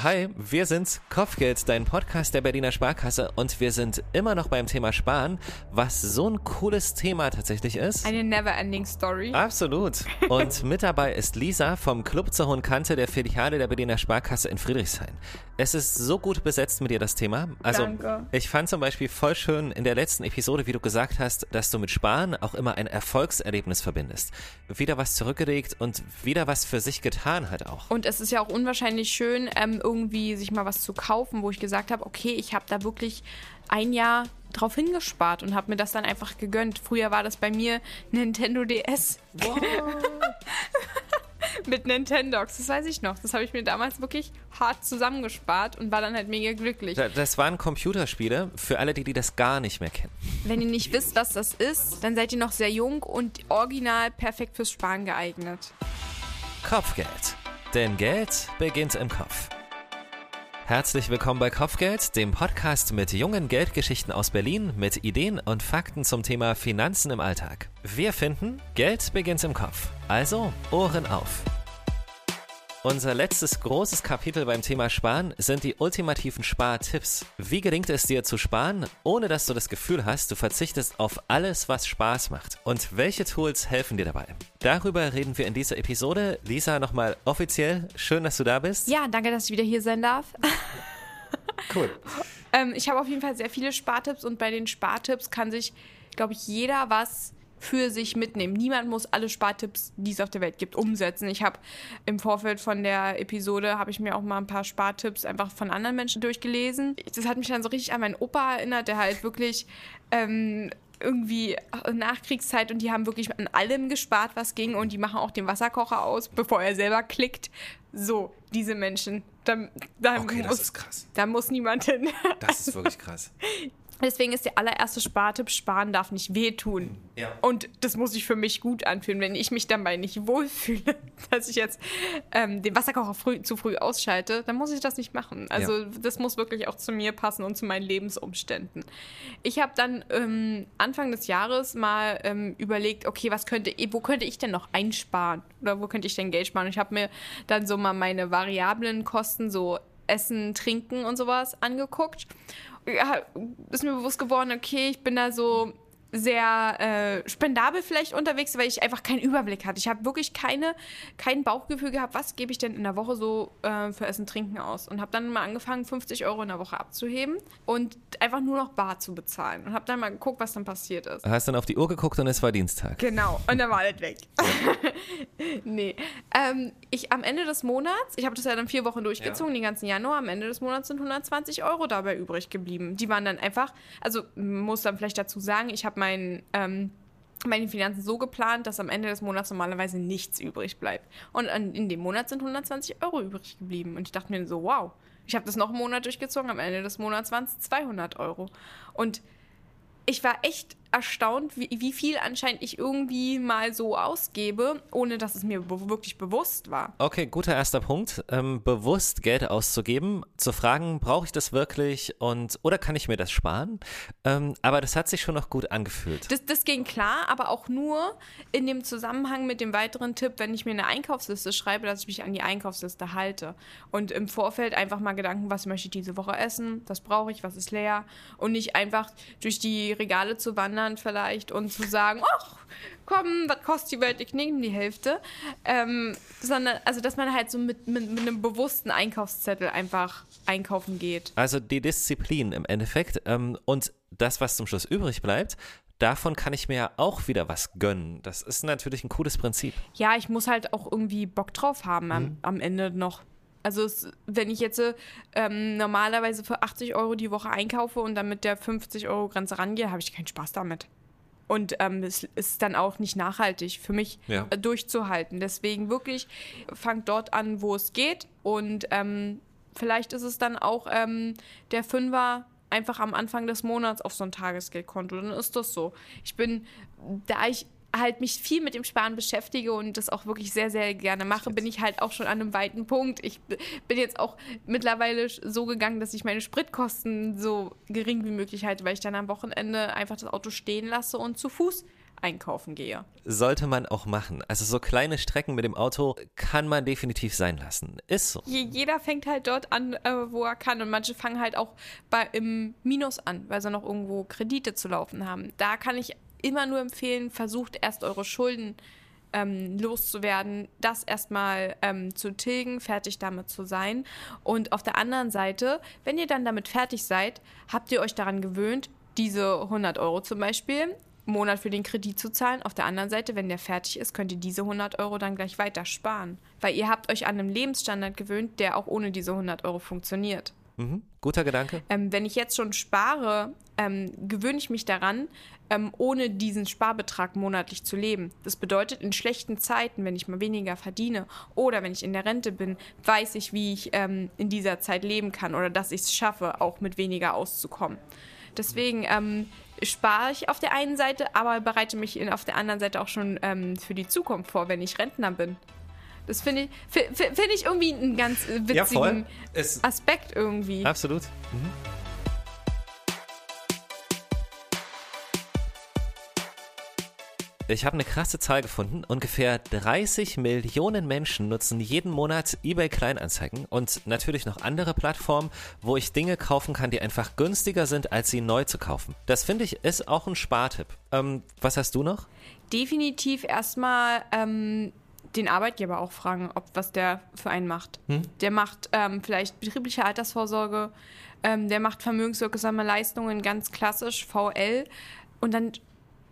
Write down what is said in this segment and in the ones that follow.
Hi, wir sind Kopfgeld, dein Podcast der Berliner Sparkasse und wir sind immer noch beim Thema Sparen, was so ein cooles Thema tatsächlich ist. Eine never-ending Story. Absolut. Und mit dabei ist Lisa vom Club zur Hohen Kante der Filiale der Berliner Sparkasse in Friedrichshain. Es ist so gut besetzt mit dir das Thema. Also Danke. ich fand zum Beispiel voll schön in der letzten Episode, wie du gesagt hast, dass du mit Sparen auch immer ein Erfolgserlebnis verbindest. Wieder was zurückgelegt und wieder was für sich getan hat auch. Und es ist ja auch unwahrscheinlich schön, ähm, irgendwie sich mal was zu kaufen, wo ich gesagt habe, okay, ich habe da wirklich ein Jahr drauf hingespart und habe mir das dann einfach gegönnt. Früher war das bei mir Nintendo DS. Mit Nintendox, das weiß ich noch. Das habe ich mir damals wirklich hart zusammengespart und war dann halt mega glücklich. Da- Das waren Computerspiele für alle, die, die das gar nicht mehr kennen. Wenn ihr nicht wisst, was das ist, dann seid ihr noch sehr jung und original perfekt fürs Sparen geeignet. Kopfgeld. Denn Geld beginnt im Kopf. Herzlich willkommen bei Kopfgeld, dem Podcast mit jungen Geldgeschichten aus Berlin mit Ideen und Fakten zum Thema Finanzen im Alltag. Wir finden, Geld beginnt im Kopf. Also Ohren auf. Unser letztes großes Kapitel beim Thema Sparen sind die ultimativen Spartipps. Wie gelingt es dir zu sparen, ohne dass du das Gefühl hast, du verzichtest auf alles, was Spaß macht? Und welche Tools helfen dir dabei? Darüber reden wir in dieser Episode. Lisa, nochmal offiziell, schön, dass du da bist. Ja, danke, dass ich wieder hier sein darf. cool. Ähm, ich habe auf jeden Fall sehr viele Spartipps und bei den Spartipps kann sich, glaube ich, jeder was für sich mitnehmen. Niemand muss alle Spartipps, die es auf der Welt gibt, umsetzen. Ich habe im Vorfeld von der Episode habe ich mir auch mal ein paar Spartipps einfach von anderen Menschen durchgelesen. Das hat mich dann so richtig an meinen Opa erinnert, der halt wirklich ähm, irgendwie Nachkriegszeit und die haben wirklich an allem gespart, was ging und die machen auch den Wasserkocher aus, bevor er selber klickt. So, diese Menschen. Da, da, Okay, das muss, ist krass. da muss niemand hin. Das ist wirklich krass. Deswegen ist der allererste Spartipp, sparen darf nicht wehtun. Ja. Und das muss sich für mich gut anfühlen. Wenn ich mich dabei nicht wohlfühle, dass ich jetzt ähm, den Wasserkocher früh, zu früh ausschalte, dann muss ich das nicht machen. Also Ja. das muss wirklich auch zu mir passen und zu meinen Lebensumständen. Ich habe dann ähm, Anfang des Jahres mal ähm, überlegt, okay, was könnte, wo könnte ich denn noch einsparen? Oder wo könnte ich denn Geld sparen? Und ich habe mir dann so mal meine variablen Kosten, so Essen, Trinken und sowas angeguckt. Ist mir bewusst geworden, okay, ich bin da so sehr äh, spendabel vielleicht unterwegs, weil ich einfach keinen Überblick hatte. Ich habe wirklich keine, kein Bauchgefühl gehabt, was gebe ich denn in der Woche so äh, für Essen, Trinken aus. Und habe dann mal angefangen, 50 Euro in der Woche abzuheben und einfach nur noch bar zu bezahlen. Und habe dann mal geguckt, was dann passiert ist. Hast dann auf die Uhr geguckt und es war Dienstag. Genau, und dann war das weg. nee. Ähm, ich am Ende des Monats, ich habe das ja dann vier Wochen durchgezogen, den ganzen Januar, am Ende des Monats sind 120 Euro dabei übrig geblieben. Die waren dann einfach, also muss dann vielleicht dazu sagen, ich habe mein, ähm, meine Finanzen so geplant, dass am Ende des Monats normalerweise nichts übrig bleibt. Und in dem Monat sind 120 Euro übrig geblieben. Und ich dachte mir so, wow. Ich habe das noch einen Monat durchgezogen, am Ende des Monats waren es 200 Euro. Und ich war echt erstaunt, wie, wie viel anscheinend ich irgendwie mal so ausgebe, ohne dass es mir be wirklich bewusst war. Okay, guter erster Punkt. Ähm, bewusst Geld auszugeben, zu fragen, brauche ich das wirklich und oder kann ich mir das sparen? Ähm, aber das hat sich schon noch gut angefühlt. Das, das ging klar, aber auch nur in dem Zusammenhang mit dem weiteren Tipp, wenn ich mir eine Einkaufsliste schreibe, dass ich mich an die Einkaufsliste halte. Und im Vorfeld einfach mal Gedanken, was möchte ich diese Woche essen, was brauche ich, was ist leer. Und nicht einfach durch die Regale zu wandern vielleicht und zu sagen, ach, komm, was kostet die Welt, ich nehme die Hälfte. Ähm, sondern, also dass man halt so mit, mit, mit einem bewussten Einkaufszettel einfach einkaufen geht. Also die Disziplin im Endeffekt ähm, und das, was zum Schluss übrig bleibt, davon kann ich mir ja auch wieder was gönnen. Das ist natürlich ein cooles Prinzip. Ja, ich muss halt auch irgendwie Bock drauf haben am, am Ende noch. Also es, wenn ich jetzt ähm, normalerweise für 80 Euro die Woche einkaufe und dann mit der 50 Euro Grenze rangehe, habe ich keinen Spaß damit. Und ähm, es ist dann auch nicht nachhaltig für mich Ja. äh, durchzuhalten. Deswegen wirklich fangt dort an, wo es geht. Und ähm, vielleicht ist es dann auch ähm, der Fünfer einfach am Anfang des Monats auf so ein Tagesgeldkonto. Dann ist das so. Ich bin, da ich halt mich viel mit dem Sparen beschäftige und das auch wirklich sehr, sehr gerne mache, bin ich halt auch schon an einem weiten Punkt. Ich bin jetzt auch mittlerweile so gegangen, dass ich meine Spritkosten so gering wie möglich halte, weil ich dann am Wochenende einfach das Auto stehen lasse und zu Fuß einkaufen gehe. Sollte man auch machen. Also so kleine Strecken mit dem Auto kann man definitiv sein lassen. Ist so. Jeder fängt halt dort an, äh, wo er kann. Und manche fangen halt auch bei, im Minus an, weil sie noch irgendwo Kredite zu laufen haben. Da kann ich immer nur empfehlen, versucht erst eure Schulden ähm, loszuwerden, das erstmal ähm, zu tilgen, fertig damit zu sein. Und auf der anderen Seite, wenn ihr dann damit fertig seid, habt ihr euch daran gewöhnt, diese 100 Euro zum Beispiel Monat für den Kredit zu zahlen. Auf der anderen Seite, wenn der fertig ist, könnt ihr diese 100 Euro dann gleich weiter sparen. Weil ihr habt euch an einen Lebensstandard gewöhnt, der auch ohne diese 100 Euro funktioniert. Mhm. Guter Gedanke. Ähm, wenn ich jetzt schon spare, ähm, gewöhne ich mich daran, ähm, ohne diesen Sparbetrag monatlich zu leben. Das bedeutet, in schlechten Zeiten, wenn ich mal weniger verdiene oder wenn ich in der Rente bin, weiß ich, wie ich ähm, in dieser Zeit leben kann oder dass ich es schaffe, auch mit weniger auszukommen. Deswegen ähm, spare ich auf der einen Seite, aber bereite mich in, auf der anderen Seite auch schon ähm, für die Zukunft vor, wenn ich Rentner bin. Das finde ich, find ich irgendwie einen ganz äh, witzigen ja, Aspekt irgendwie. Absolut. Mhm. Ich habe eine krasse Zahl gefunden. Ungefähr 30 Millionen Menschen nutzen jeden Monat eBay Kleinanzeigen und natürlich noch andere Plattformen, wo ich Dinge kaufen kann, die einfach günstiger sind, als sie neu zu kaufen. Das finde ich ist auch ein Spartipp. Ähm, was hast du noch? Definitiv erstmal ähm, den Arbeitgeber auch fragen, ob was der für einen macht. Hm? Der macht ähm, vielleicht betriebliche Altersvorsorge, ähm, der macht vermögenswirksame Leistungen, ganz klassisch VL. Und dann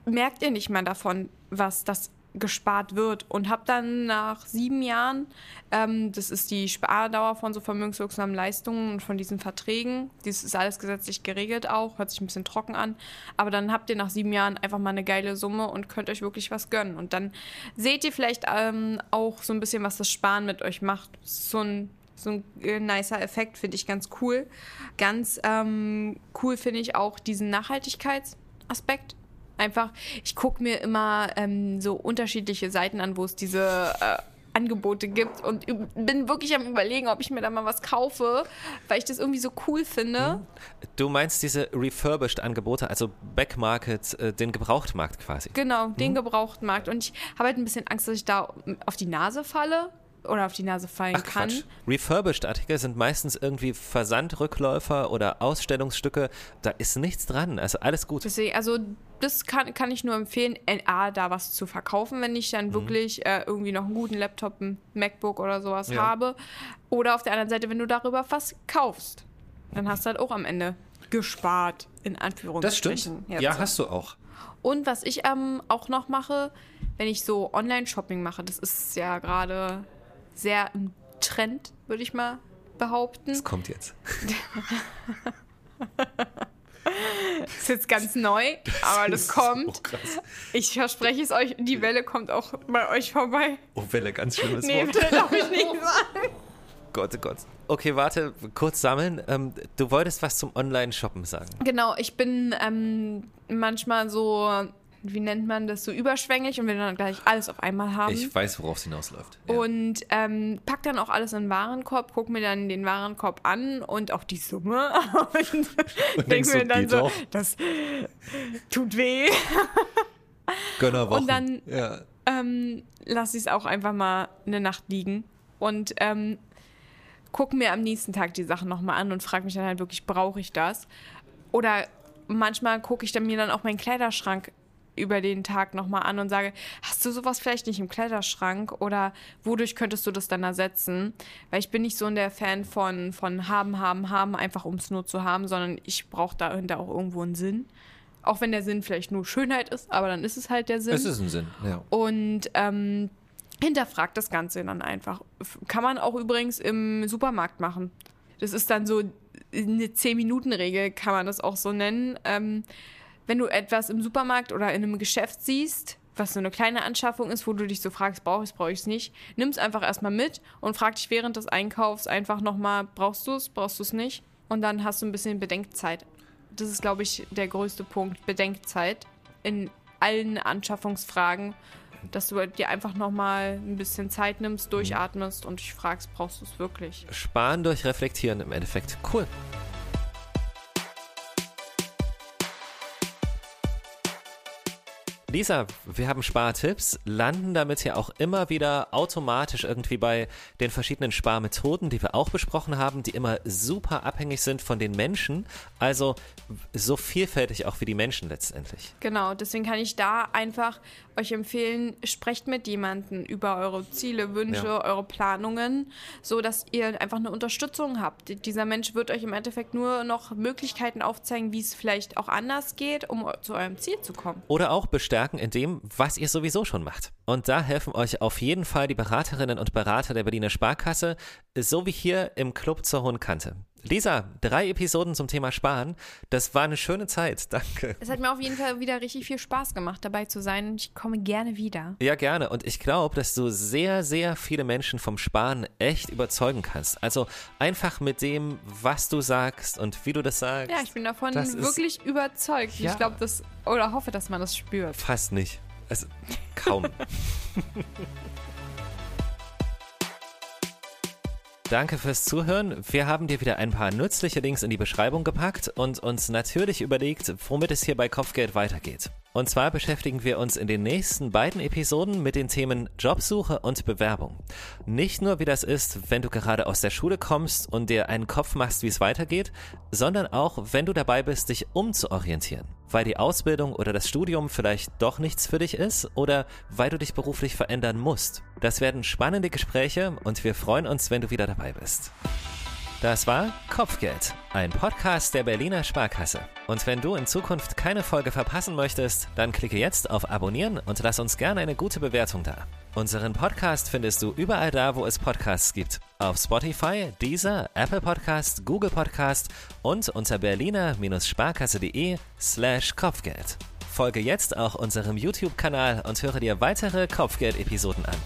merkt ihr nicht mehr davon, was das gespart wird und habe dann nach sieben Jahren, ähm, das ist die Spardauer von so vermögenswirksamen Leistungen und von diesen Verträgen, das ist alles gesetzlich geregelt auch, hört sich ein bisschen trocken an, aber dann habt ihr nach sieben Jahren einfach mal eine geile Summe und könnt euch wirklich was gönnen und dann seht ihr vielleicht ähm, auch so ein bisschen, was das Sparen mit euch macht. So ein so ein äh, nicer Effekt, finde ich ganz cool. Ganz ähm, cool finde ich auch diesen Nachhaltigkeitsaspekt Einfach, ich gucke mir immer ähm, so unterschiedliche Seiten an, wo es diese äh, Angebote gibt und bin wirklich am überlegen, ob ich mir da mal was kaufe, weil ich das irgendwie so cool finde. Mhm. Du meinst diese refurbished Angebote, also Backmarket, äh, den Gebrauchtmarkt quasi. Genau, den mhm. Gebrauchtmarkt. Und ich habe halt ein bisschen Angst, dass ich da auf die Nase falle oder auf die Nase fallen Ach, kann. Quatsch. Refurbished Artikel sind meistens irgendwie Versandrückläufer oder Ausstellungsstücke. Da ist nichts dran. Also alles gut. Deswegen, also das kann, kann ich nur empfehlen, A, da was zu verkaufen, wenn ich dann mhm. wirklich äh, irgendwie noch einen guten Laptop, ein MacBook oder sowas ja. habe. Oder auf der anderen Seite, wenn du darüber was kaufst, dann hast du halt auch am Ende gespart, in Anführungsstrichen. Das stimmt. Jetzt. Ja, hast du auch. Und was ich ähm, auch noch mache, wenn ich so Online-Shopping mache, das ist ja gerade sehr im Trend, würde ich mal behaupten. Das kommt jetzt. Das ist jetzt ganz neu, aber das, das kommt. So ich verspreche es euch, die Welle kommt auch bei euch vorbei. Oh, Welle, ganz schlimmes nee, Wort. Nee, darf ich nicht sagen. Gott, oh Gott. Okay, warte, kurz sammeln. Ähm, du wolltest was zum Online-Shoppen sagen. Genau, ich bin ähm, manchmal so wie nennt man das, so überschwänglich und will dann gleich alles auf einmal haben. Ich weiß, worauf es hinausläuft. Ja. Und ähm, pack dann auch alles in den Warenkorb, guck mir dann den Warenkorb an und auch die Summe und, und denke mir dann so, das tut weh. Gönnerwochen. Und dann ja. ähm, lasse ich es auch einfach mal eine Nacht liegen und ähm, gucke mir am nächsten Tag die Sachen nochmal an und frage mich dann halt wirklich, brauche ich das? Oder manchmal gucke ich dann mir dann auch meinen Kleiderschrank über den Tag nochmal an und sage, hast du sowas vielleicht nicht im Kleiderschrank oder wodurch könntest du das dann ersetzen? Weil ich bin nicht so in der Fan von, von haben, haben, haben, einfach um es nur zu haben, sondern ich brauche dahinter auch irgendwo einen Sinn. Auch wenn der Sinn vielleicht nur Schönheit ist, aber dann ist es halt der Sinn. Es ist ein Sinn, ja. Und ähm, hinterfragt das Ganze dann einfach. Kann man auch übrigens im Supermarkt machen. Das ist dann so eine 10-Minuten-Regel, kann man das auch so nennen. Ähm, wenn du etwas im Supermarkt oder in einem Geschäft siehst, was so eine kleine Anschaffung ist, wo du dich so fragst, brauche ich es, brauche ich es nicht, nimm es einfach erstmal mit und frag dich während des Einkaufs einfach nochmal, brauchst du es, brauchst du es nicht? Und dann hast du ein bisschen Bedenkzeit. Das ist, glaube ich, der größte Punkt, Bedenkzeit in allen Anschaffungsfragen, dass du dir einfach nochmal ein bisschen Zeit nimmst, durchatmest und dich fragst, brauchst du es wirklich? Sparen durch Reflektieren im Endeffekt. Cool. Lisa, wir haben Spartipps, landen damit ja auch immer wieder automatisch irgendwie bei den verschiedenen Sparmethoden, die wir auch besprochen haben, die immer super abhängig sind von den Menschen. Also so vielfältig auch wie die Menschen letztendlich. Genau, deswegen kann ich da einfach euch empfehlen, sprecht mit jemandem über eure Ziele, Wünsche, ja. eure Planungen, so dass ihr einfach eine Unterstützung habt. Dieser Mensch wird euch im Endeffekt nur noch Möglichkeiten aufzeigen, wie es vielleicht auch anders geht, um zu eurem Ziel zu kommen. Oder auch bestärken in dem, was ihr sowieso schon macht. Und da helfen euch auf jeden Fall die Beraterinnen und Berater der Berliner Sparkasse, so wie hier im Club zur Hohen Kante. Lisa, drei Episoden zum Thema Sparen. Das war eine schöne Zeit. Danke. Es hat mir auf jeden Fall wieder richtig viel Spaß gemacht, dabei zu sein. Ich komme gerne wieder. Ja, gerne. Und ich glaube, dass du sehr, sehr viele Menschen vom Sparen echt überzeugen kannst. Also einfach mit dem, was du sagst und wie du das sagst. Ja, ich bin davon wirklich überzeugt. Ja. Ich glaube, das oder hoffe, dass man das spürt. Fast nicht. Also kaum. Danke fürs Zuhören. Wir haben dir wieder ein paar nützliche Links in die Beschreibung gepackt und uns natürlich überlegt, womit es hier bei Kopfgeld weitergeht. Und zwar beschäftigen wir uns in den nächsten beiden Episoden mit den Themen Jobsuche und Bewerbung. Nicht nur, wie das ist, wenn du gerade aus der Schule kommst und dir einen Kopf machst, wie es weitergeht, sondern auch, wenn du dabei bist, dich umzuorientieren. Weil die Ausbildung oder das Studium vielleicht doch nichts für dich ist oder weil du dich beruflich verändern musst. Das werden spannende Gespräche und wir freuen uns, wenn du wieder dabei bist. Das war Kopfgeld, ein Podcast der Berliner Sparkasse. Und wenn du in Zukunft keine Folge verpassen möchtest, dann klicke jetzt auf Abonnieren und lass uns gerne eine gute Bewertung da. Unseren Podcast findest du überall da, wo es Podcasts gibt. Auf Spotify, Deezer, Apple Podcast, Google Podcast und unter berliner-sparkasse.de slash Kopfgeld. Folge jetzt auch unserem YouTube-Kanal und höre dir weitere Kopfgeld-Episoden an.